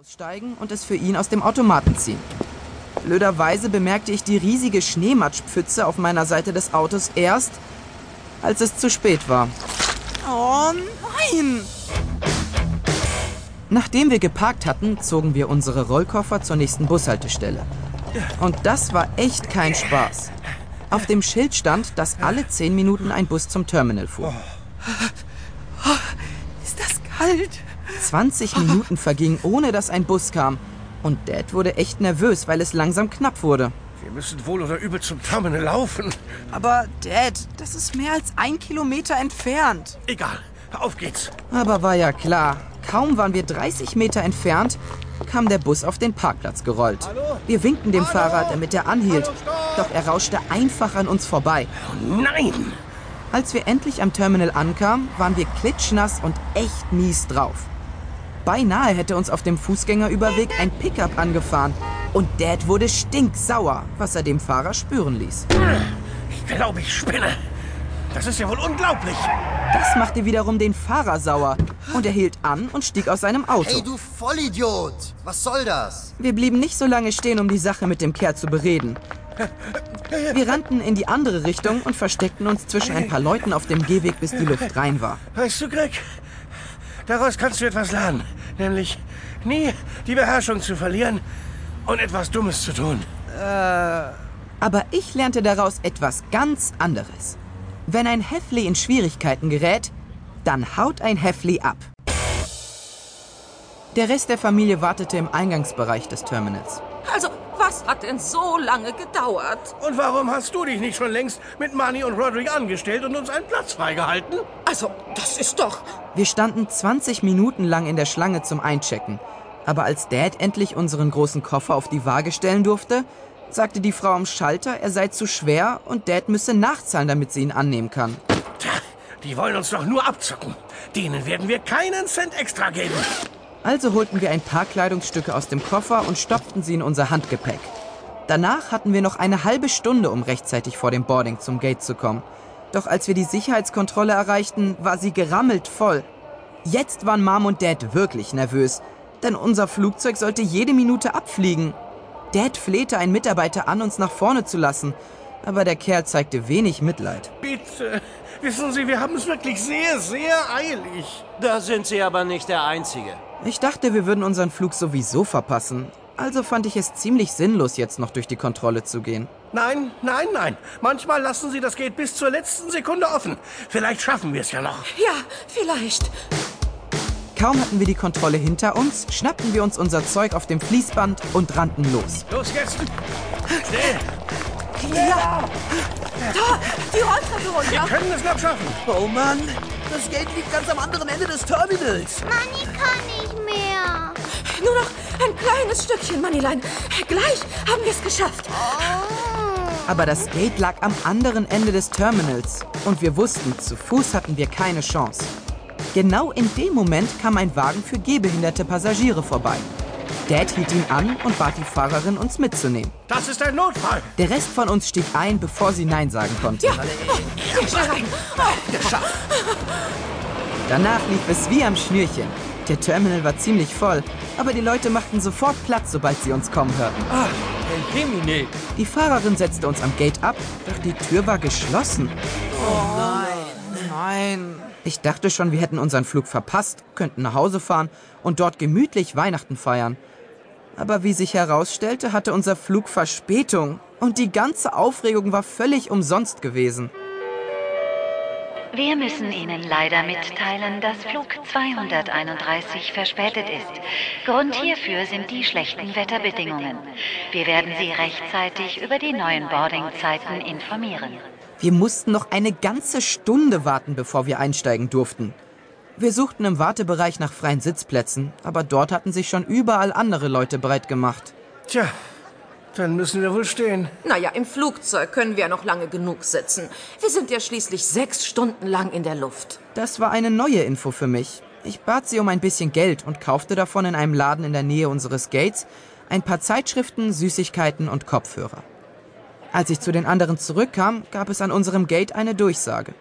Aussteigen und es für ihn aus dem Automaten ziehen. Blöderweise bemerkte ich die riesige Schneematschpfütze auf meiner Seite des Autos erst, als es zu spät war. Oh nein! Nachdem wir geparkt hatten, zogen wir unsere Rollkoffer zur nächsten Bushaltestelle. Und das war echt kein Spaß. Auf dem Schild stand, dass alle zehn Minuten ein Bus zum Terminal fuhr. Ist das kalt? 20 Minuten vergingen, ohne dass ein Bus kam. Und Dad wurde echt nervös, weil es langsam knapp wurde. Wir müssen wohl oder übel zum Terminal laufen. Aber Dad, das ist mehr als ein Kilometer entfernt. Egal, auf geht's. Aber war ja klar, kaum waren wir 30 Meter entfernt, kam der Bus auf den Parkplatz gerollt. Wir winkten dem Fahrer, damit er anhielt, doch er rauschte einfach an uns vorbei. Oh nein! Als wir endlich am Terminal ankamen, waren wir klitschnass und echt mies drauf. Beinahe hätte uns auf dem Fußgängerüberweg ein Pickup angefahren. Und Dad wurde stinksauer, was er dem Fahrer spüren ließ. Ich glaube, ich spinne. Das ist ja wohl unglaublich. Das machte wiederum den Fahrer sauer. Und er hielt an und stieg aus seinem Auto. Hey, du Vollidiot! Was soll das? Wir blieben nicht so lange stehen, um die Sache mit dem Kerl zu bereden. Wir rannten in die andere Richtung und versteckten uns zwischen ein paar Leuten auf dem Gehweg, bis die Luft rein war. Weißt du, Greg, daraus kannst du etwas lernen. Nämlich nie die Beherrschung zu verlieren und etwas Dummes zu tun. Aber ich lernte daraus etwas ganz anderes. Wenn ein Heffli in Schwierigkeiten gerät, dann haut ein Heffli ab. Der Rest der Familie wartete im Eingangsbereich des Terminals. Also, was hat denn so lange gedauert? Und warum hast du dich nicht schon längst mit Manny und Roderick angestellt und uns einen Platz freigehalten? Also, das ist doch. Wir standen 20 Minuten lang in der Schlange zum Einchecken. Aber als Dad endlich unseren großen Koffer auf die Waage stellen durfte, sagte die Frau am Schalter, er sei zu schwer und Dad müsse nachzahlen, damit sie ihn annehmen kann. Tja, die wollen uns doch nur abzocken. Denen werden wir keinen Cent extra geben. Also holten wir ein paar Kleidungsstücke aus dem Koffer und stopften sie in unser Handgepäck. Danach hatten wir noch eine halbe Stunde, um rechtzeitig vor dem Boarding zum Gate zu kommen. Doch als wir die Sicherheitskontrolle erreichten, war sie gerammelt voll. Jetzt waren Mom und Dad wirklich nervös, denn unser Flugzeug sollte jede Minute abfliegen. Dad flehte einen Mitarbeiter an, uns nach vorne zu lassen, aber der Kerl zeigte wenig Mitleid. Bitte. Wissen Sie, wir haben es wirklich sehr, sehr eilig. Da sind Sie aber nicht der Einzige. Ich dachte, wir würden unseren Flug sowieso verpassen. Also fand ich es ziemlich sinnlos, jetzt noch durch die Kontrolle zu gehen. Nein, nein, nein. Manchmal lassen Sie das Gate bis zur letzten Sekunde offen. Vielleicht schaffen wir es ja noch. Ja, vielleicht. Kaum hatten wir die Kontrolle hinter uns, schnappten wir uns unser Zeug auf dem Fließband und rannten los. Los jetzt! Schnell! Ja. Da, die Rolltreppe Wir runter. können es noch schaffen. Oh Mann, das Gate liegt ganz am anderen Ende des Terminals. Manni kann nicht mehr. Nur noch ein kleines Stückchen, Moneyline. Gleich haben wir es geschafft. Aber das Gate lag am anderen Ende des Terminals und wir wussten, zu Fuß hatten wir keine Chance. Genau in dem Moment kam ein Wagen für gehbehinderte Passagiere vorbei. Dad hielt ihn an und bat die Fahrerin, uns mitzunehmen. Das ist ein Notfall. Der Rest von uns stieg ein, bevor sie Nein sagen konnte. Ja, schnell rein. Danach lief es wie am Schnürchen. Der Terminal war ziemlich voll, aber die Leute machten sofort Platz, sobald sie uns kommen hörten. El Himine. Die Fahrerin setzte uns am Gate ab, doch die Tür war geschlossen. Nein. Ich dachte schon, wir hätten unseren Flug verpasst, könnten nach Hause fahren und dort gemütlich Weihnachten feiern. Aber wie sich herausstellte, hatte unser Flug Verspätung und die ganze Aufregung war völlig umsonst gewesen. Wir müssen Ihnen leider mitteilen, dass Flug 231 verspätet ist. Grund hierfür sind die schlechten Wetterbedingungen. Wir werden Sie rechtzeitig über die neuen Boardingzeiten informieren. Wir mussten noch eine ganze Stunde warten, bevor wir einsteigen durften. Wir suchten im Wartebereich nach freien Sitzplätzen, aber dort hatten sich schon überall andere Leute bereit gemacht. Tja, dann müssen wir wohl stehen. Naja, im Flugzeug können wir ja noch lange genug sitzen. Wir sind ja schließlich sechs Stunden lang in der Luft. Das war eine neue Info für mich. Ich bat sie um ein bisschen Geld und kaufte davon in einem Laden in der Nähe unseres Gates ein paar Zeitschriften, Süßigkeiten und Kopfhörer. Als ich zu den anderen zurückkam, gab es an unserem Gate eine Durchsage.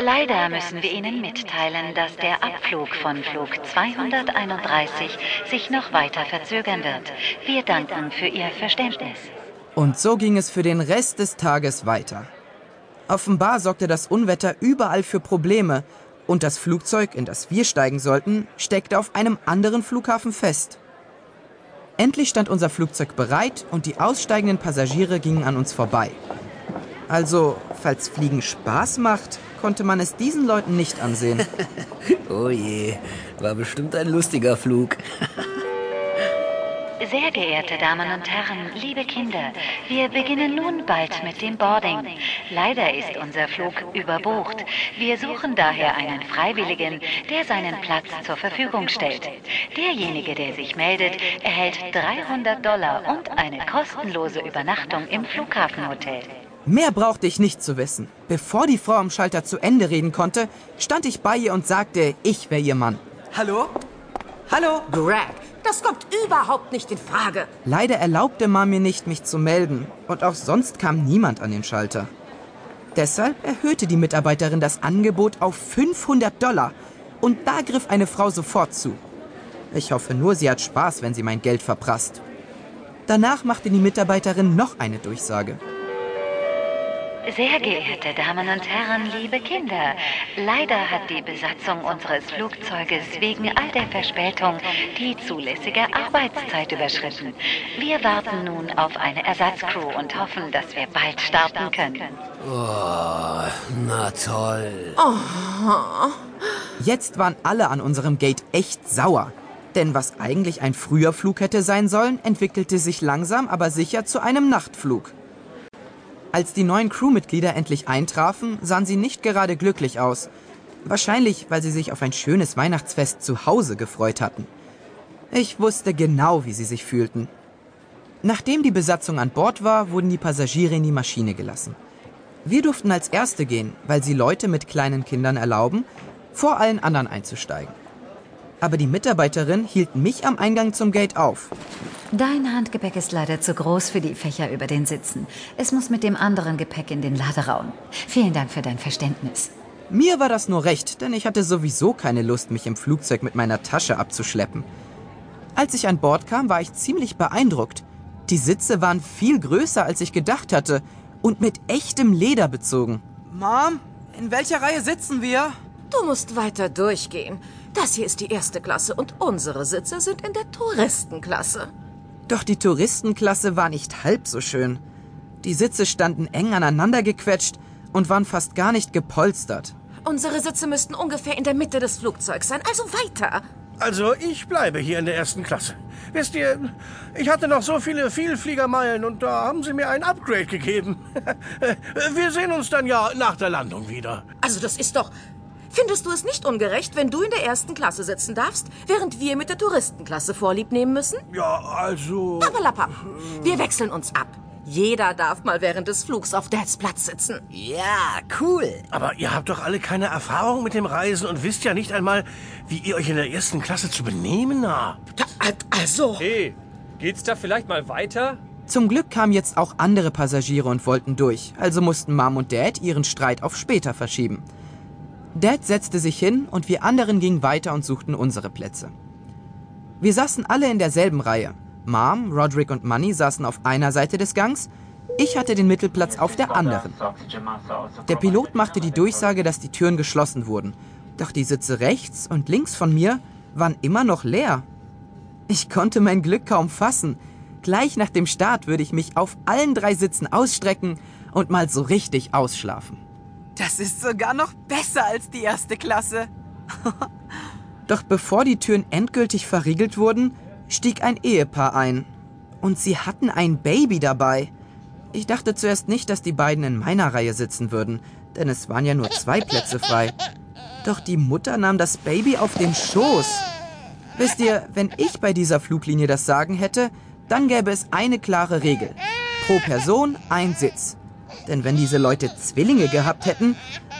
Leider müssen wir Ihnen mitteilen, dass der Abflug von Flug 231 sich noch weiter verzögern wird. Wir danken für Ihr Verständnis. Und so ging es für den Rest des Tages weiter. Offenbar sorgte das Unwetter überall für Probleme und das Flugzeug, in das wir steigen sollten, steckte auf einem anderen Flughafen fest. Endlich stand unser Flugzeug bereit und die aussteigenden Passagiere gingen an uns vorbei. Also, falls Fliegen Spaß macht, konnte man es diesen Leuten nicht ansehen. Oh je, war bestimmt ein lustiger Flug. Sehr geehrte Damen und Herren, liebe Kinder, wir beginnen nun bald mit dem Boarding. Leider ist unser Flug überbucht. Wir suchen daher einen Freiwilligen, der seinen Platz zur Verfügung stellt. Derjenige, der sich meldet, erhält 300 Dollar und eine kostenlose Übernachtung im Flughafenhotel. Mehr brauchte ich nicht zu wissen. Bevor die Frau am Schalter zu Ende reden konnte, stand ich bei ihr und sagte, ich wäre ihr Mann. Hallo? Hallo? Greg, das kommt überhaupt nicht in Frage. Leider erlaubte Mom mir nicht, mich zu melden. Und auch sonst kam niemand an den Schalter. Deshalb erhöhte die Mitarbeiterin das Angebot auf 500 Dollar. Und da griff eine Frau sofort zu. Ich hoffe nur, sie hat Spaß, wenn sie mein Geld verprasst. Danach machte die Mitarbeiterin noch eine Durchsage. Sehr geehrte Damen und Herren, liebe Kinder, leider hat die Besatzung unseres Flugzeuges wegen all der Verspätung die zulässige Arbeitszeit überschritten. Wir warten nun auf eine Ersatzcrew und hoffen, dass wir bald starten können. Oh, na toll. Jetzt waren alle an unserem Gate echt sauer. Denn was eigentlich ein früher Flug hätte sein sollen, entwickelte sich langsam, aber sicher zu einem Nachtflug. Als die neuen Crewmitglieder endlich eintrafen, sahen sie nicht gerade glücklich aus. Wahrscheinlich, weil sie sich auf ein schönes Weihnachtsfest zu Hause gefreut hatten. Ich wusste genau, wie sie sich fühlten. Nachdem die Besatzung an Bord war, wurden die Passagiere in die Maschine gelassen. Wir durften als Erste gehen, weil sie Leute mit kleinen Kindern erlauben, vor allen anderen einzusteigen. Aber die Mitarbeiterin hielt mich am Eingang zum Gate auf. Dein Handgepäck ist leider zu groß für die Fächer über den Sitzen. Es muss mit dem anderen Gepäck in den Laderaum. Vielen Dank für dein Verständnis. Mir war das nur recht, denn ich hatte sowieso keine Lust, mich im Flugzeug mit meiner Tasche abzuschleppen. Als ich an Bord kam, war ich ziemlich beeindruckt. Die Sitze waren viel größer, als ich gedacht hatte und mit echtem Leder bezogen. Mom, in welcher Reihe sitzen wir? Du musst weiter durchgehen. Das hier ist die erste Klasse und unsere Sitze sind in der Touristenklasse. Doch die Touristenklasse war nicht halb so schön. Die Sitze standen eng aneinander gequetscht und waren fast gar nicht gepolstert. Unsere Sitze müssten ungefähr in der Mitte des Flugzeugs sein, also weiter. Also ich bleibe hier in der ersten Klasse. Wisst ihr, ich hatte noch so viele Vielfliegermeilen und da haben sie mir ein Upgrade gegeben. Wir sehen uns dann ja nach der Landung wieder. Also das ist doch... Findest du es nicht ungerecht, wenn du in der ersten Klasse sitzen darfst, während wir mit der Touristenklasse Vorlieb nehmen müssen? Ja, also... Lappalappap. Wir wechseln uns ab. Jeder darf mal während des Flugs auf Dads Platz sitzen. Ja, cool. Aber ihr habt doch alle keine Erfahrung mit dem Reisen und wisst ja nicht einmal, wie ihr euch in der ersten Klasse zu benehmen habt. Da, also... Hey, geht's da vielleicht mal weiter? Zum Glück kamen jetzt auch andere Passagiere und wollten durch, also mussten Mom und Dad ihren Streit auf später verschieben. Dad setzte sich hin und wir anderen gingen weiter und suchten unsere Plätze. Wir saßen alle in derselben Reihe. Mom, Roderick und Money saßen auf einer Seite des Gangs, ich hatte den Mittelplatz auf der anderen. Der Pilot machte die Durchsage, dass die Türen geschlossen wurden, doch die Sitze rechts und links von mir waren immer noch leer. Ich konnte mein Glück kaum fassen. Gleich nach dem Start würde ich mich auf allen drei Sitzen ausstrecken und mal so richtig ausschlafen. Das ist sogar noch besser als die erste Klasse. Doch bevor die Türen endgültig verriegelt wurden, stieg ein Ehepaar ein. Und sie hatten ein Baby dabei. Ich dachte zuerst nicht, dass die beiden in meiner Reihe sitzen würden, denn es waren ja nur zwei Plätze frei. Doch die Mutter nahm das Baby auf den Schoß. Wisst ihr, wenn ich bei dieser Fluglinie das Sagen hätte, dann gäbe es eine klare Regel. Pro Person ein Sitz. Denn wenn diese Leute Zwillinge gehabt hätten,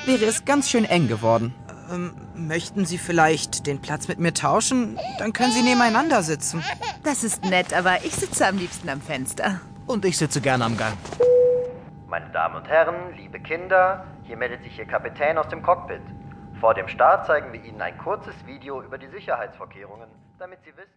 wäre es ganz schön eng geworden. Ähm, möchten Sie vielleicht den Platz mit mir tauschen? Dann können Sie nebeneinander sitzen. Das ist nett, aber ich sitze am liebsten am Fenster. Und ich sitze gerne am Gang. Meine Damen und Herren, liebe Kinder, hier meldet sich Ihr Kapitän aus dem Cockpit. Vor dem Start zeigen wir Ihnen ein kurzes Video über die Sicherheitsvorkehrungen, damit Sie wissen...